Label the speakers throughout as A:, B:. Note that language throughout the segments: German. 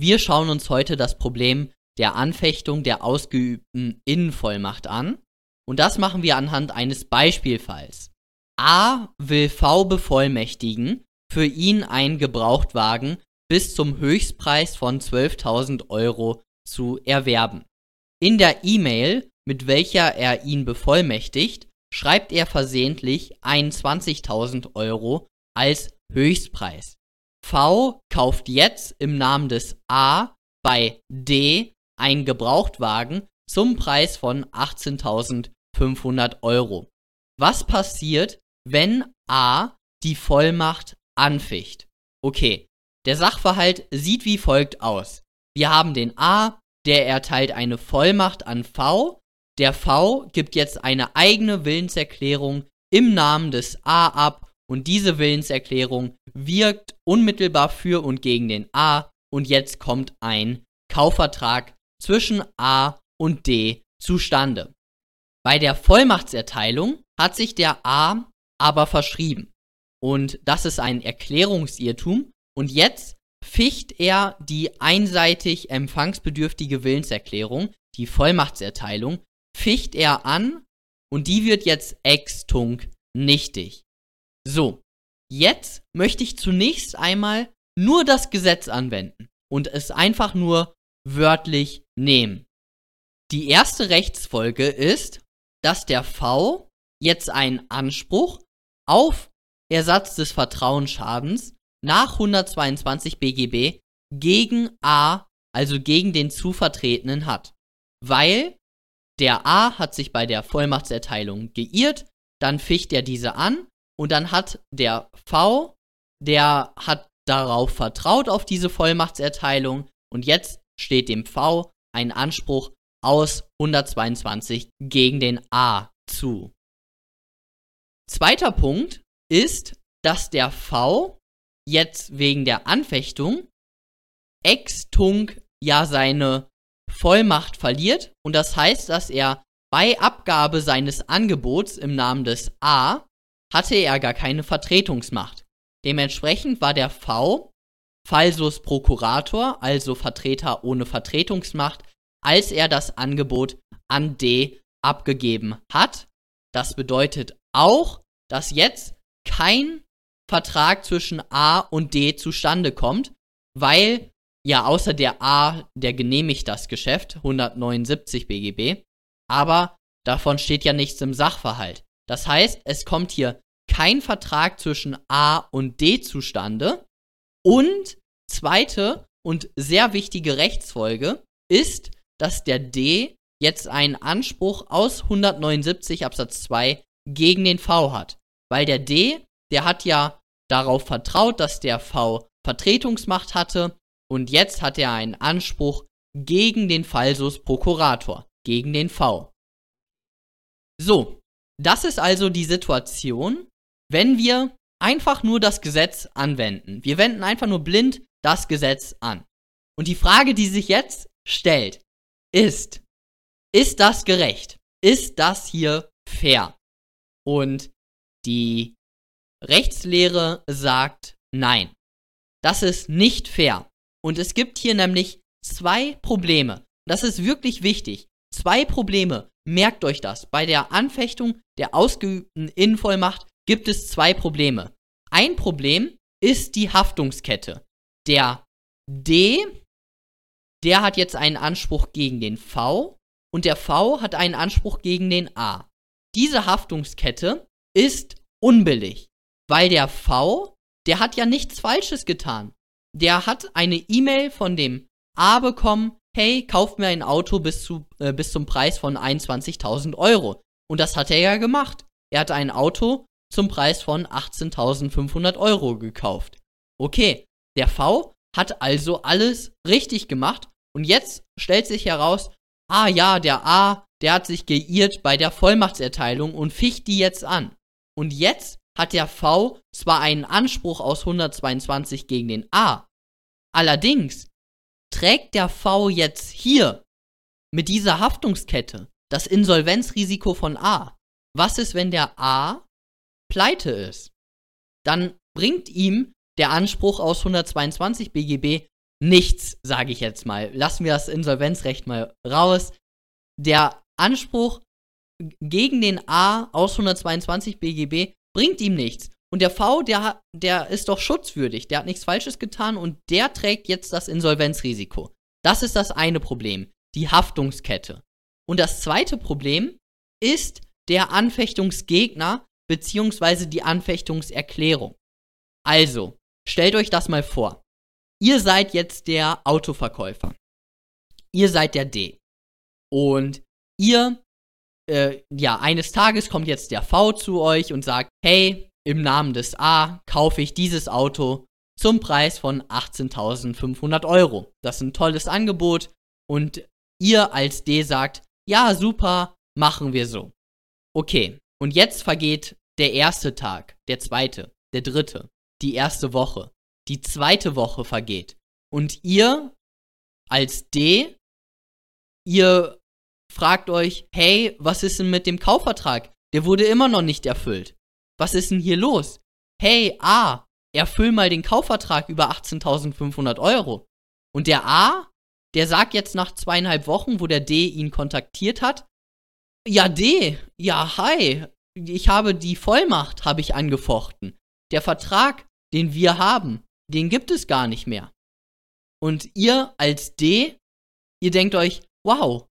A: Wir schauen uns heute das Problem der Anfechtung der ausgeübten Innenvollmacht an. Und das machen wir anhand eines Beispielfalls. A will V bevollmächtigen, für ihn einen Gebrauchtwagen bis zum Höchstpreis von 12.000 Euro zu erwerben. In der E-Mail, mit welcher er ihn bevollmächtigt, schreibt er versehentlich 21.000 Euro als Höchstpreis. V kauft jetzt im Namen des A bei D einen Gebrauchtwagen zum Preis von 18.500 Euro. Was passiert, wenn A die Vollmacht anficht? Okay, der Sachverhalt sieht wie folgt aus. Wir haben den A, der erteilt eine Vollmacht an V. Der V gibt jetzt eine eigene Willenserklärung im Namen des A ab und diese Willenserklärung wirkt unmittelbar für und gegen den A und jetzt kommt ein Kaufvertrag zwischen A und D zustande. Bei der Vollmachtserteilung hat sich der A aber verschrieben. Und das ist ein Erklärungsirrtum. Und jetzt ficht er die einseitig empfangsbedürftige Willenserklärung, die Vollmachtserteilung, ficht er an und die wird jetzt extunk nichtig. So, jetzt möchte ich zunächst einmal nur das Gesetz anwenden und es einfach nur wörtlich nehmen. Die erste Rechtsfolge ist, dass der V jetzt einen Anspruch auf Ersatz des Vertrauensschadens nach 122 BGB gegen A, also gegen den zu Vertretenen hat. Weil der A hat sich bei der Vollmachtserteilung geirrt, dann ficht er diese an und dann hat der V, der hat darauf vertraut auf diese Vollmachtserteilung und jetzt steht dem V ein Anspruch aus 122 gegen den A zu. Zweiter Punkt ist, dass der V jetzt wegen der Anfechtung extunk ja seine Vollmacht verliert und das heißt, dass er bei Abgabe seines Angebots im Namen des A hatte er gar keine Vertretungsmacht. Dementsprechend war der V Falsus Prokurator, also Vertreter ohne Vertretungsmacht, als er das Angebot an D abgegeben hat. Das bedeutet auch, dass jetzt kein Vertrag zwischen A und D zustande kommt, weil ja außer der A, der genehmigt das Geschäft, 179 BGB, aber davon steht ja nichts im Sachverhalt. Das heißt, es kommt hier kein Vertrag zwischen A und D zustande und zweite und sehr wichtige Rechtsfolge ist, dass der D jetzt einen Anspruch aus 179 Absatz 2 gegen den V hat. Weil der D, der hat ja darauf vertraut, dass der V Vertretungsmacht hatte und jetzt hat er einen Anspruch gegen den Falsus Prokurator, gegen den V. So, das ist also die Situation, wenn wir einfach nur das Gesetz anwenden. Wir wenden einfach nur blind das Gesetz an. Und die Frage, die sich jetzt stellt, ist, ist das gerecht? Ist das hier fair? Und die Rechtslehre sagt nein. Das ist nicht fair. Und es gibt hier nämlich zwei Probleme. Das ist wirklich wichtig. Zwei Probleme. Merkt euch das. Bei der Anfechtung der ausgeübten Innenvollmacht gibt es zwei Probleme. Ein Problem ist die Haftungskette. Der D, der hat jetzt einen Anspruch gegen den V und der V hat einen Anspruch gegen den A. Diese Haftungskette ist unbillig, weil der V, der hat ja nichts Falsches getan. Der hat eine E-Mail von dem A bekommen, hey, kauf mir ein Auto bis, zu, äh, bis zum Preis von 21.000 Euro. Und das hat er ja gemacht. Er hat ein Auto zum Preis von 18.500 Euro gekauft. Okay, der V hat also alles richtig gemacht und jetzt stellt sich heraus, ah ja, der A, der hat sich geirrt bei der Vollmachtserteilung und ficht die jetzt an. Und jetzt hat der V zwar einen Anspruch aus 122 gegen den A, allerdings trägt der V jetzt hier mit dieser Haftungskette das Insolvenzrisiko von A. Was ist, wenn der A pleite ist? Dann bringt ihm der Anspruch aus 122 BGB nichts, sage ich jetzt mal. Lassen wir das Insolvenzrecht mal raus. Der Anspruch gegen den A aus 122 BGB bringt ihm nichts. Und der V, der, der ist doch schutzwürdig, der hat nichts Falsches getan und der trägt jetzt das Insolvenzrisiko. Das ist das eine Problem, die Haftungskette. Und das zweite Problem ist der Anfechtungsgegner beziehungsweise die Anfechtungserklärung. Also, stellt euch das mal vor. Ihr seid jetzt der Autoverkäufer. Ihr seid der D. Und ihr, äh, ja, eines Tages kommt jetzt der V zu euch und sagt, hey, im Namen des A kaufe ich dieses Auto zum Preis von 18.500 Euro. Das ist ein tolles Angebot und ihr als D sagt, ja, super, machen wir so. Okay, und jetzt vergeht der erste Tag, der zweite, der dritte, die erste Woche, die zweite Woche vergeht. Und ihr als D, ihr fragt euch, hey, was ist denn mit dem Kaufvertrag? Der wurde immer noch nicht erfüllt. Was ist denn hier los? Hey, A, erfüll mal den Kaufvertrag über 18.500 Euro. Und der A, der sagt jetzt nach zweieinhalb Wochen, wo der D ihn kontaktiert hat, ja, D, ja, hi, ich habe die Vollmacht, habe ich angefochten. Der Vertrag, den wir haben, den gibt es gar nicht mehr. Und ihr als D, ihr denkt euch, wow,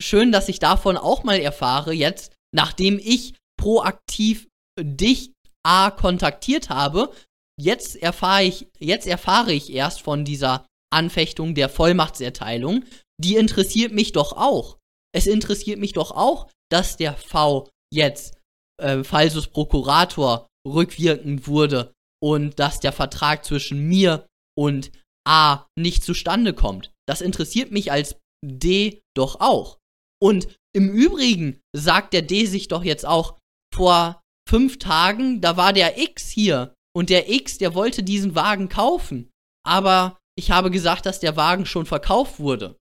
A: schön, dass ich davon auch mal erfahre, jetzt, nachdem ich proaktiv dich A kontaktiert habe, jetzt erfahre ich, jetzt erfahre ich erst von dieser Anfechtung der Vollmachtserteilung. Die interessiert mich doch auch. Es interessiert mich doch auch, dass der V jetzt äh, Falsus Prokurator rückwirkend wurde und dass der Vertrag zwischen mir und A nicht zustande kommt. Das interessiert mich als D doch auch. Und im Übrigen sagt der D sich doch jetzt auch, vor fünf Tagen, da war der X hier und der X, der wollte diesen Wagen kaufen. Aber ich habe gesagt, dass der Wagen schon verkauft wurde.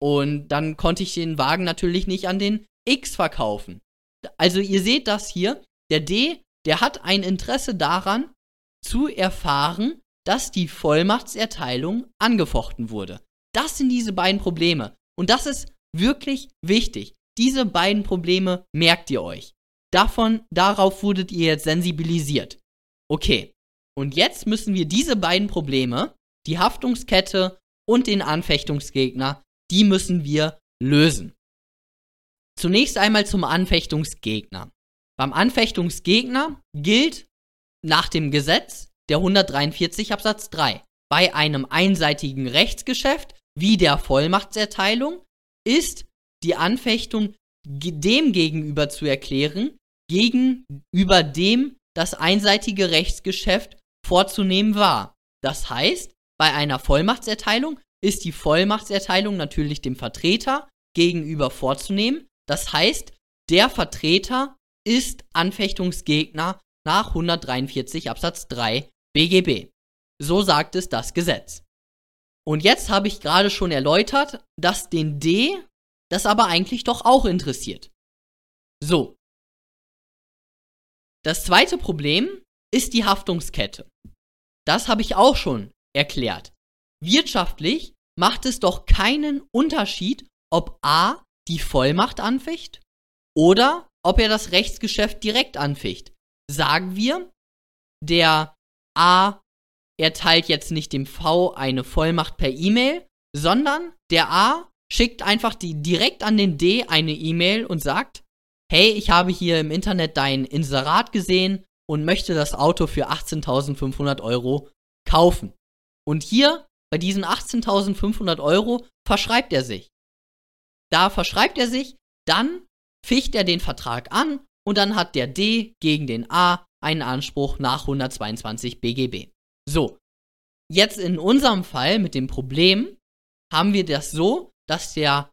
A: Und dann konnte ich den Wagen natürlich nicht an den X verkaufen. Also ihr seht das hier, der D, der hat ein Interesse daran, zu erfahren, dass die Vollmachtserteilung angefochten wurde. Das sind diese beiden Probleme. Und das ist wirklich wichtig. Diese beiden Probleme merkt ihr euch. Davon, darauf wurdet ihr jetzt sensibilisiert. Okay. Und jetzt müssen wir diese beiden Probleme, die Haftungskette und den Anfechtungsgegner, die müssen wir lösen. Zunächst einmal zum Anfechtungsgegner. Beim Anfechtungsgegner gilt nach dem Gesetz der 143 Absatz 3. Bei einem einseitigen Rechtsgeschäft wie der Vollmachtserteilung ist die Anfechtung dem gegenüber zu erklären, gegenüber dem das einseitige Rechtsgeschäft vorzunehmen war. Das heißt, bei einer Vollmachtserteilung ist die Vollmachtserteilung natürlich dem Vertreter gegenüber vorzunehmen. Das heißt, der Vertreter ist Anfechtungsgegner nach 143 Absatz 3 BGB. So sagt es das Gesetz. Und jetzt habe ich gerade schon erläutert, dass den D das aber eigentlich doch auch interessiert. So. Das zweite Problem ist die Haftungskette. Das habe ich auch schon erklärt. Wirtschaftlich macht es doch keinen Unterschied, ob A die Vollmacht anficht oder ob er das Rechtsgeschäft direkt anficht. Sagen wir, der A erteilt jetzt nicht dem V eine Vollmacht per E-Mail, sondern der A schickt einfach die direkt an den D eine E-Mail und sagt, hey, ich habe hier im Internet dein Inserat gesehen und möchte das Auto für 18.500 Euro kaufen. Und hier bei diesen 18.500 Euro verschreibt er sich. Da verschreibt er sich, dann ficht er den Vertrag an und dann hat der D gegen den A einen Anspruch nach 122 BGB. So, jetzt in unserem Fall mit dem Problem haben wir das so, dass der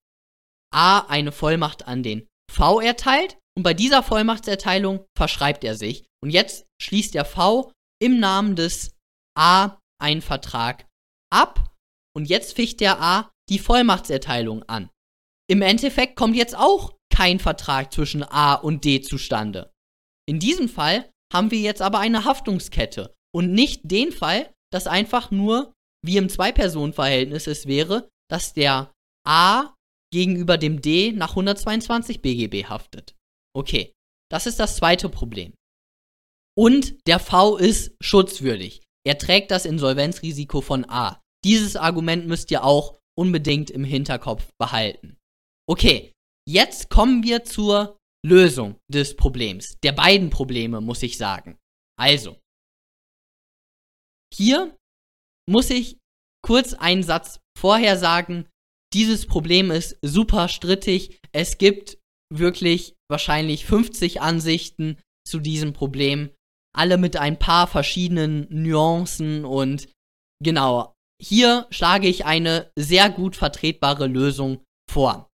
A: A eine Vollmacht an den V erteilt und bei dieser Vollmachtserteilung verschreibt er sich. Und jetzt schließt der V im Namen des A einen Vertrag ab und jetzt ficht der A die Vollmachtserteilung an. Im Endeffekt kommt jetzt auch kein Vertrag zwischen A und D zustande. In diesem Fall haben wir jetzt aber eine Haftungskette und nicht den Fall, dass einfach nur wie im Zwei-Personen-Verhältnis es wäre, dass der A gegenüber dem D nach 122 BGB haftet. Okay, das ist das zweite Problem. Und der V ist schutzwürdig. Er trägt das Insolvenzrisiko von A. Dieses Argument müsst ihr auch unbedingt im Hinterkopf behalten. Okay, jetzt kommen wir zur Lösung des Problems. Der beiden Probleme, muss ich sagen. Also, hier muss ich kurz einen Satz vorher sagen. Dieses Problem ist super strittig. Es gibt wirklich wahrscheinlich 50 Ansichten zu diesem Problem. Alle mit ein paar verschiedenen Nuancen und genau, hier schlage ich eine sehr gut vertretbare Lösung vor.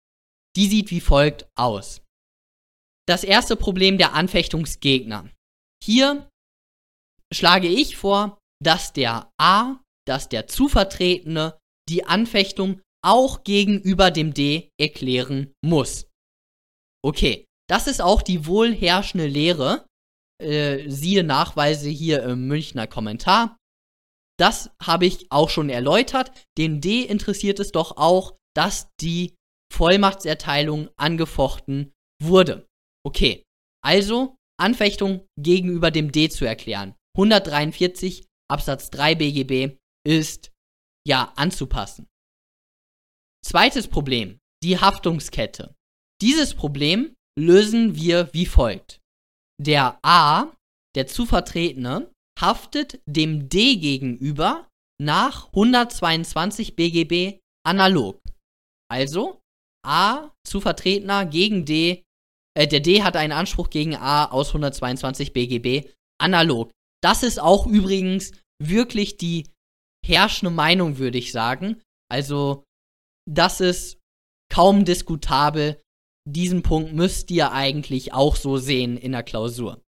A: Die sieht wie folgt aus. Das erste Problem der Anfechtungsgegner. Hier schlage ich vor, dass der A, dass der Zuvertretene die Anfechtung auch gegenüber dem D erklären muss. Okay, das ist auch die wohl herrschende Lehre. Äh, siehe Nachweise hier im Münchner Kommentar. Das habe ich auch schon erläutert. Den D interessiert es doch auch, dass die Vollmachtserteilung angefochten wurde. Okay, also Anfechtung gegenüber dem D zu erklären. 143 Absatz 3 BGB ist ja anzupassen. Zweites Problem, die Haftungskette. Dieses Problem lösen wir wie folgt. Der A, der zu vertretene, haftet dem D gegenüber nach 122 BGB analog. Also A zu Vertretener gegen D, äh, der D hat einen Anspruch gegen A aus 122 BGB analog. Das ist auch übrigens wirklich die herrschende Meinung, würde ich sagen. Also, das ist kaum diskutabel. Diesen Punkt müsst ihr eigentlich auch so sehen in der Klausur.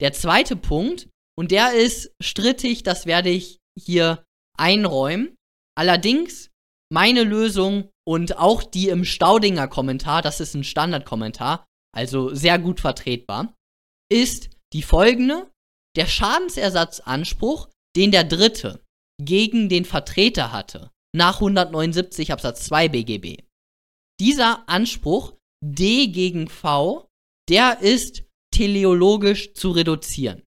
A: Der zweite Punkt, und der ist strittig, das werde ich hier einräumen. Allerdings, meine Lösung und auch die im Staudinger Kommentar, das ist ein Standardkommentar, also sehr gut vertretbar, ist die folgende. Der Schadensersatzanspruch, den der Dritte gegen den Vertreter hatte, nach 179 Absatz 2 BGB. Dieser Anspruch D gegen V, der ist teleologisch zu reduzieren.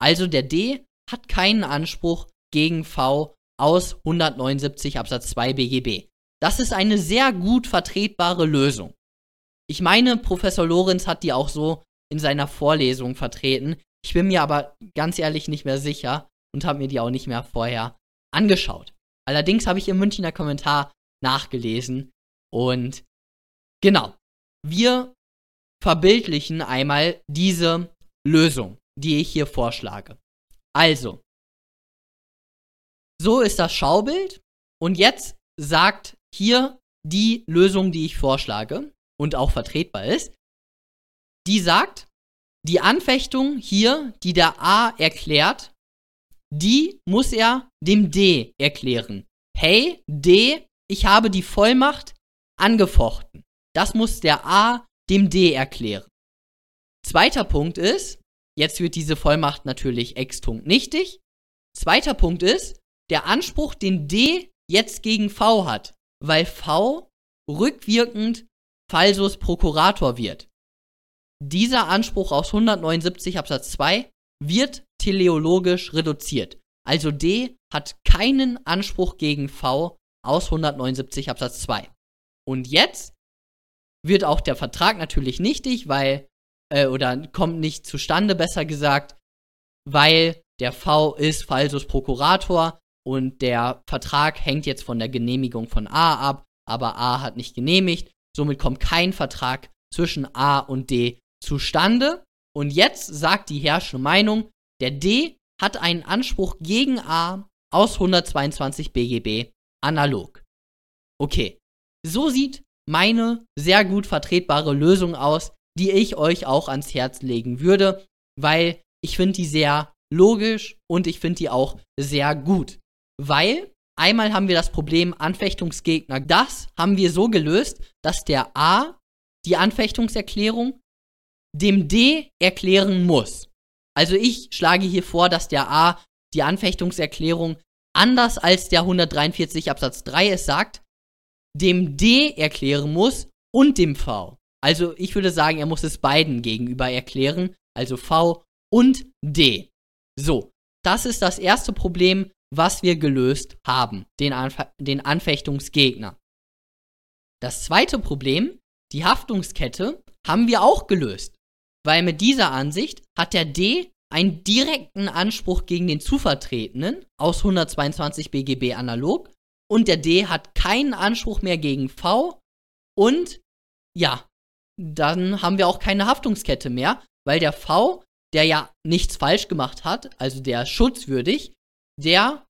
A: Also der D hat keinen Anspruch gegen V aus 179 Absatz 2 BGB. Das ist eine sehr gut vertretbare Lösung. Ich meine, Professor Lorenz hat die auch so in seiner Vorlesung vertreten. Ich bin mir aber ganz ehrlich nicht mehr sicher und habe mir die auch nicht mehr vorher angeschaut. Allerdings habe ich im Münchner Kommentar nachgelesen und genau, wir verbildlichen einmal diese Lösung, die ich hier vorschlage. Also, so ist das Schaubild und jetzt sagt hier die Lösung, die ich vorschlage und auch vertretbar ist. Die sagt, die Anfechtung hier, die der A erklärt, die muss er dem D erklären. Hey, D, ich habe die Vollmacht angefochten. Das muss der A dem D erklären. Zweiter Punkt ist, jetzt wird diese Vollmacht natürlich extunkt nichtig. Zweiter Punkt ist, der Anspruch, den D jetzt gegen V hat, weil V rückwirkend Falsus Prokurator wird. Dieser Anspruch aus 179 Absatz 2 wird teleologisch reduziert. Also D hat keinen Anspruch gegen V aus 179 Absatz 2. Und jetzt wird auch der Vertrag natürlich nichtig, weil, äh, oder kommt nicht zustande, besser gesagt, weil der V ist Falsus Prokurator und der Vertrag hängt jetzt von der Genehmigung von A ab, aber A hat nicht genehmigt, somit kommt kein Vertrag zwischen A und D zustande. Und jetzt sagt die herrschende Meinung, der D hat einen Anspruch gegen A aus 122 BGB analog. Okay, so sieht meine sehr gut vertretbare Lösung aus, die ich euch auch ans Herz legen würde, weil ich finde die sehr logisch und ich finde die auch sehr gut. Weil einmal haben wir das Problem Anfechtungsgegner. Das haben wir so gelöst, dass der A die Anfechtungserklärung dem D erklären muss. Also ich schlage hier vor, dass der A die Anfechtungserklärung anders als der 143 Absatz 3 es sagt, dem D erklären muss und dem V. Also ich würde sagen, er muss es beiden gegenüber erklären, also V und D. So, das ist das erste Problem, was wir gelöst haben, den, Anf den Anfechtungsgegner. Das zweite Problem, die Haftungskette, haben wir auch gelöst, weil mit dieser Ansicht hat der D einen direkten Anspruch gegen den Zuvertretenen aus 122 BGB analog und der D hat keinen Anspruch mehr gegen V und ja, dann haben wir auch keine Haftungskette mehr, weil der V, der ja nichts falsch gemacht hat, also der schutzwürdig, der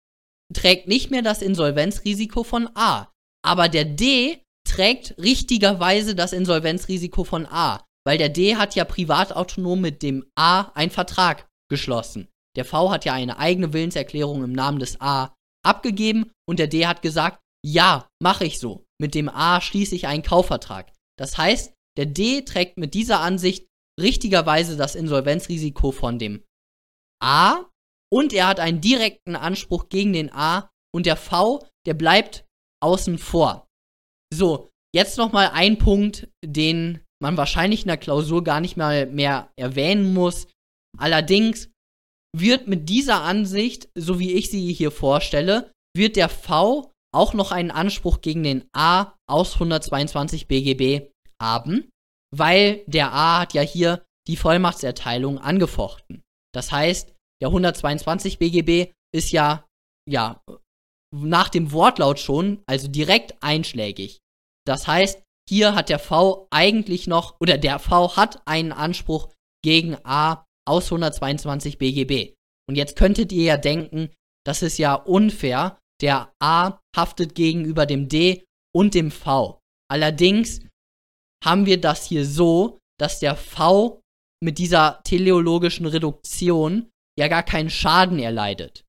A: trägt nicht mehr das Insolvenzrisiko von A. Aber der D trägt richtigerweise das Insolvenzrisiko von A, weil der D hat ja privatautonom mit dem A einen Vertrag geschlossen. Der V hat ja eine eigene Willenserklärung im Namen des A abgegeben und der D hat gesagt, ja, mache ich so. Mit dem A schließe ich einen Kaufvertrag. Das heißt, der D trägt mit dieser Ansicht richtigerweise das Insolvenzrisiko von dem A und er hat einen direkten Anspruch gegen den A und der V, der bleibt außen vor. So, jetzt nochmal ein Punkt, den man wahrscheinlich in der Klausur gar nicht mal mehr erwähnen muss. Allerdings wird mit dieser Ansicht, so wie ich sie hier vorstelle, wird der V auch noch einen Anspruch gegen den A aus 122 BGB haben, weil der A hat ja hier die Vollmachtserteilung angefochten. Das heißt, der 122 BGB ist ja, ja, nach dem Wortlaut schon, also direkt einschlägig. Das heißt, hier hat der V eigentlich noch, oder der V hat einen Anspruch gegen A aus 122 BGB. Und jetzt könntet ihr ja denken, das ist ja unfair. Der A haftet gegenüber dem D und dem V. Allerdings haben wir das hier so, dass der V mit dieser teleologischen Reduktion ja gar keinen Schaden erleidet.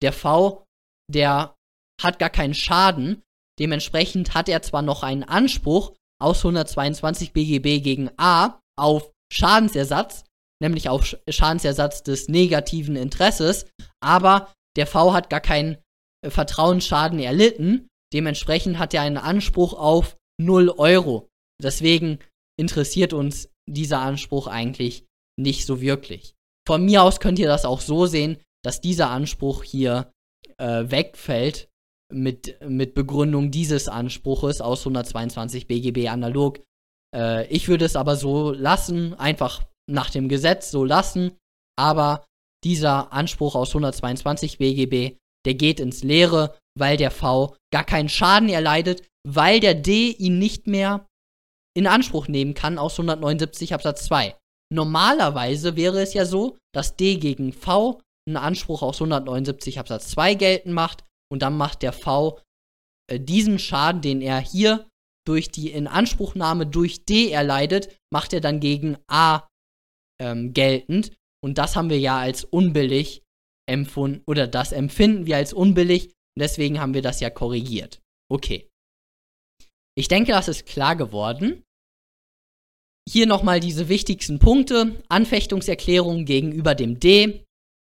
A: Der V, der hat gar keinen Schaden, dementsprechend hat er zwar noch einen Anspruch aus 122 BGB gegen A auf Schadensersatz, nämlich auf Schadensersatz des negativen Interesses, aber der V hat gar keinen äh, Vertrauensschaden erlitten, dementsprechend hat er einen Anspruch auf 0 Euro. Deswegen interessiert uns dieser Anspruch eigentlich nicht so wirklich. Von mir aus könnt ihr das auch so sehen, dass dieser Anspruch hier äh, wegfällt mit, mit Begründung dieses Anspruches aus 122 BGB analog. Äh, ich würde es aber so lassen, einfach nach dem Gesetz so lassen, aber dieser Anspruch aus 122 BGB, der geht ins Leere, weil der V gar keinen Schaden erleidet, weil der D ihn nicht mehr in Anspruch nehmen kann aus 179 Absatz 2. Normalerweise wäre es ja so, dass D gegen V einen Anspruch aus 179 Absatz 2 geltend macht und dann macht der V äh, diesen Schaden, den er hier durch die Inanspruchnahme durch D erleidet, macht er dann gegen A ähm, geltend. Und das haben wir ja als unbillig empfunden, oder das empfinden wir als unbillig. Und deswegen haben wir das ja korrigiert. Okay. Ich denke, das ist klar geworden. Hier nochmal diese wichtigsten Punkte. Anfechtungserklärung gegenüber dem D.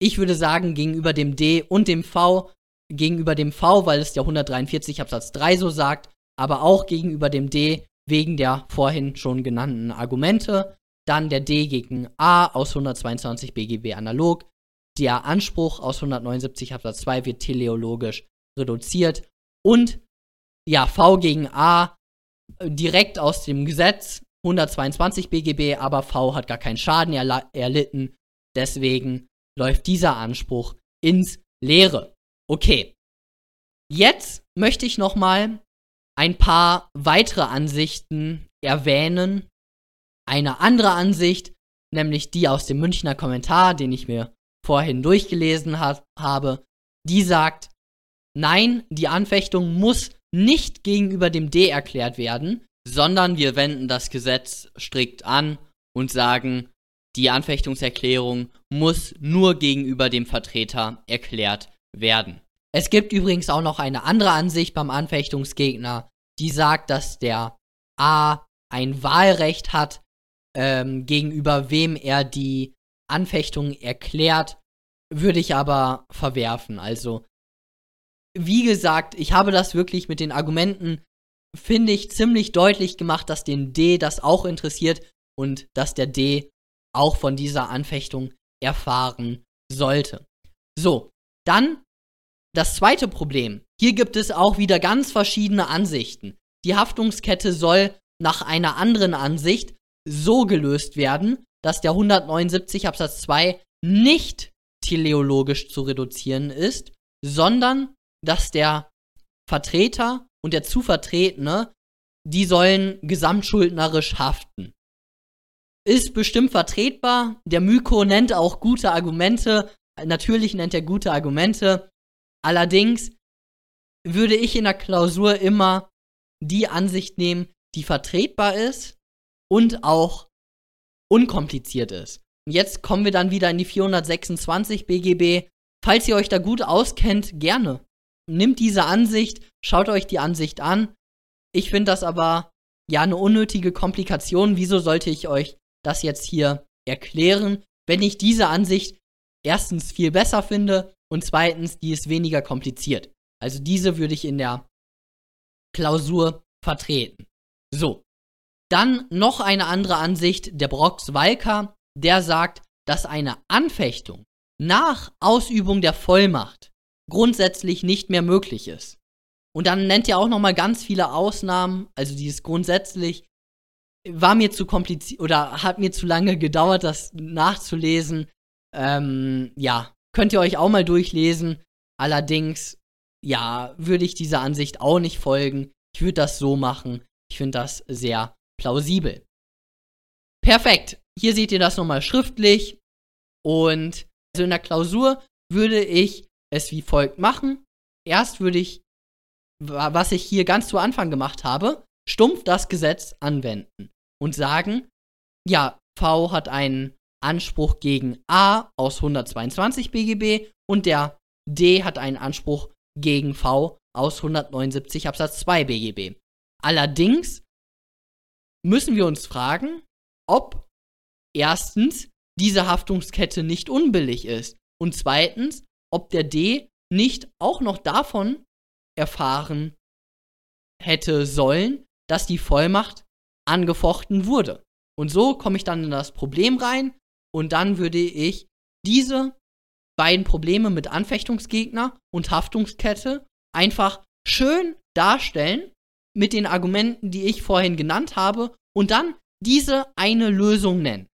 A: Ich würde sagen, gegenüber dem D und dem V. Gegenüber dem V, weil es der 143 Absatz 3 so sagt, aber auch gegenüber dem D wegen der vorhin schon genannten Argumente. Dann der D gegen A aus 122 BGB analog. Der Anspruch aus 179 Absatz 2 wird teleologisch reduziert. Und ja, V gegen A direkt aus dem Gesetz 122 BGB, aber V hat gar keinen Schaden erlitten. Deswegen läuft dieser Anspruch ins Leere. Okay. Jetzt möchte ich noch mal ein paar weitere Ansichten erwähnen. Eine andere Ansicht, nämlich die aus dem Münchner Kommentar, den ich mir vorhin durchgelesen hat, habe, die sagt, nein, die Anfechtung muss nicht gegenüber dem D erklärt werden, sondern wir wenden das Gesetz strikt an und sagen, die Anfechtungserklärung muss nur gegenüber dem Vertreter erklärt werden. Es gibt übrigens auch noch eine andere Ansicht beim Anfechtungsgegner, die sagt, dass der A ein Wahlrecht hat, ähm, gegenüber wem er die Anfechtung erklärt, würde ich aber verwerfen. Also wie gesagt, ich habe das wirklich mit den Argumenten, finde ich, ziemlich deutlich gemacht, dass den D das auch interessiert und dass der D auch von dieser Anfechtung erfahren sollte. So, dann das zweite Problem. Hier gibt es auch wieder ganz verschiedene Ansichten. Die Haftungskette soll nach einer anderen Ansicht so gelöst werden, dass der 179 Absatz 2 nicht teleologisch zu reduzieren ist, sondern dass der Vertreter und der zu Vertretene, die sollen gesamtschuldnerisch haften. Ist bestimmt vertretbar. Der Myko nennt auch gute Argumente. Natürlich nennt er gute Argumente. Allerdings würde ich in der Klausur immer die Ansicht nehmen, die vertretbar ist und auch unkompliziert ist. Und jetzt kommen wir dann wieder in die 426 BGB. Falls ihr euch da gut auskennt, gerne. Nimmt diese Ansicht, schaut euch die Ansicht an. Ich finde das aber ja eine unnötige Komplikation. Wieso sollte ich euch das jetzt hier erklären, wenn ich diese Ansicht erstens viel besser finde und zweitens, die ist weniger kompliziert. Also diese würde ich in der Klausur vertreten. So. Dann noch eine andere Ansicht, der Brox-Walker, der sagt, dass eine Anfechtung nach Ausübung der Vollmacht grundsätzlich nicht mehr möglich ist. Und dann nennt er auch noch mal ganz viele Ausnahmen, also dieses grundsätzlich war mir zu kompliziert oder hat mir zu lange gedauert, das nachzulesen. Ähm, ja, könnt ihr euch auch mal durchlesen. Allerdings, ja, würde ich dieser Ansicht auch nicht folgen. Ich würde das so machen. Ich finde das sehr plausibel. Perfekt. Hier seht ihr das nochmal schriftlich. Und also in der Klausur würde ich es wie folgt machen. Erst würde ich, was ich hier ganz zu Anfang gemacht habe, stumpf das Gesetz anwenden und sagen, ja, V hat einen Anspruch gegen A aus 122 BGB und der D hat einen Anspruch gegen V aus 179 Absatz 2 BGB. Allerdings müssen wir uns fragen, ob erstens diese Haftungskette nicht unbillig ist und zweitens, ob der D nicht auch noch davon erfahren hätte sollen, dass die Vollmacht angefochten wurde. Und so komme ich dann in das Problem rein und dann würde ich diese beiden Probleme mit Anfechtungsgegner und Haftungskette einfach schön darstellen mit den Argumenten, die ich vorhin genannt habe und dann diese eine Lösung nennen,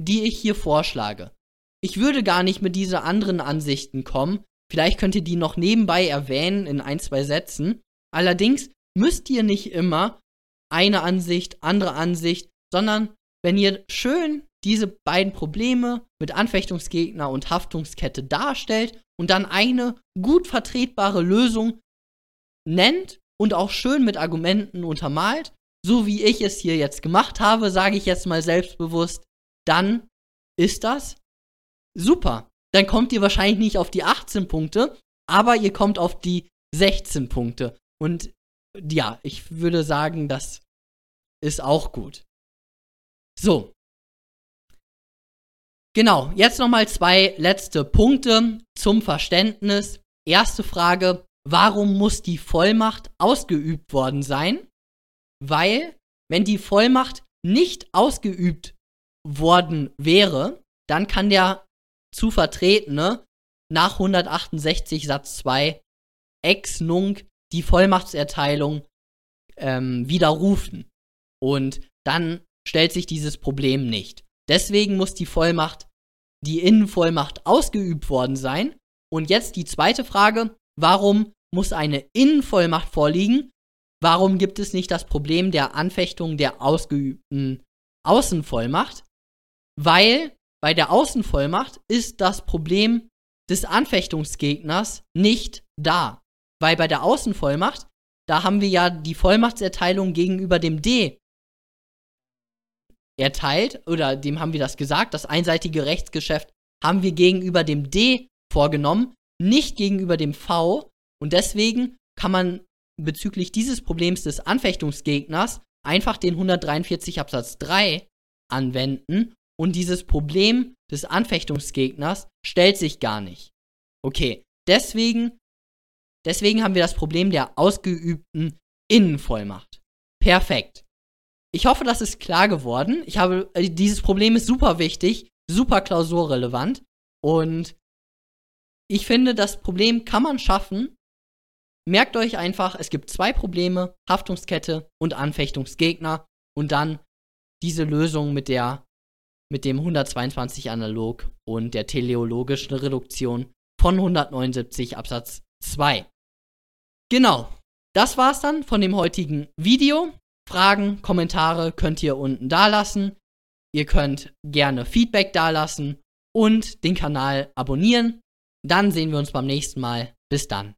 A: die ich hier vorschlage. Ich würde gar nicht mit diesen anderen Ansichten kommen. Vielleicht könnt ihr die noch nebenbei erwähnen in ein, zwei Sätzen. Allerdings müsst ihr nicht immer eine Ansicht, andere Ansicht, sondern wenn ihr schön diese beiden Probleme mit Anfechtungsgegner und Haftungskette darstellt und dann eine gut vertretbare Lösung nennt und auch schön mit Argumenten untermalt, so wie ich es hier jetzt gemacht habe, sage ich jetzt mal selbstbewusst, dann ist das super. Dann kommt ihr wahrscheinlich nicht auf die 18 Punkte, aber ihr kommt auf die 16 Punkte. Und ja, ich würde sagen, das ist auch gut. So, Genau, jetzt nochmal zwei letzte Punkte zum Verständnis. Erste Frage, warum muss die Vollmacht ausgeübt worden sein? Weil, wenn die Vollmacht nicht ausgeübt worden wäre, dann kann der zu Vertretene nach 168 Satz 2 ex nunc die Vollmachtserteilung ähm, widerrufen. Und dann stellt sich dieses Problem nicht. Deswegen muss die Vollmacht, die Innenvollmacht ausgeübt worden sein. Und jetzt die zweite Frage, warum muss eine Innenvollmacht vorliegen? Warum gibt es nicht das Problem der Anfechtung der ausgeübten Außenvollmacht? Weil bei der Außenvollmacht ist das Problem des Anfechtungsgegners nicht da. Weil bei der Außenvollmacht, da haben wir ja die Vollmachtserteilung gegenüber dem D erteilt, oder dem haben wir das gesagt, das einseitige Rechtsgeschäft haben wir gegenüber dem D vorgenommen, nicht gegenüber dem V. Und deswegen kann man bezüglich dieses Problems des Anfechtungsgegners einfach den 143 Absatz 3 anwenden und dieses Problem des Anfechtungsgegners stellt sich gar nicht. Okay, deswegen Deswegen haben wir das Problem der ausgeübten Innenvollmacht. Perfekt. Ich hoffe, das ist klar geworden. Ich habe, äh, dieses Problem ist super wichtig, super klausurrelevant und ich finde, das Problem kann man schaffen. Merkt euch einfach, es gibt zwei Probleme, Haftungskette und Anfechtungsgegner und dann diese Lösung mit der mit dem 122 analog und der teleologischen Reduktion von 179 Absatz 2. Genau. Das war's dann von dem heutigen Video. Fragen, Kommentare könnt ihr unten dalassen. Ihr könnt gerne Feedback dalassen und den Kanal abonnieren. Dann sehen wir uns beim nächsten Mal. Bis dann.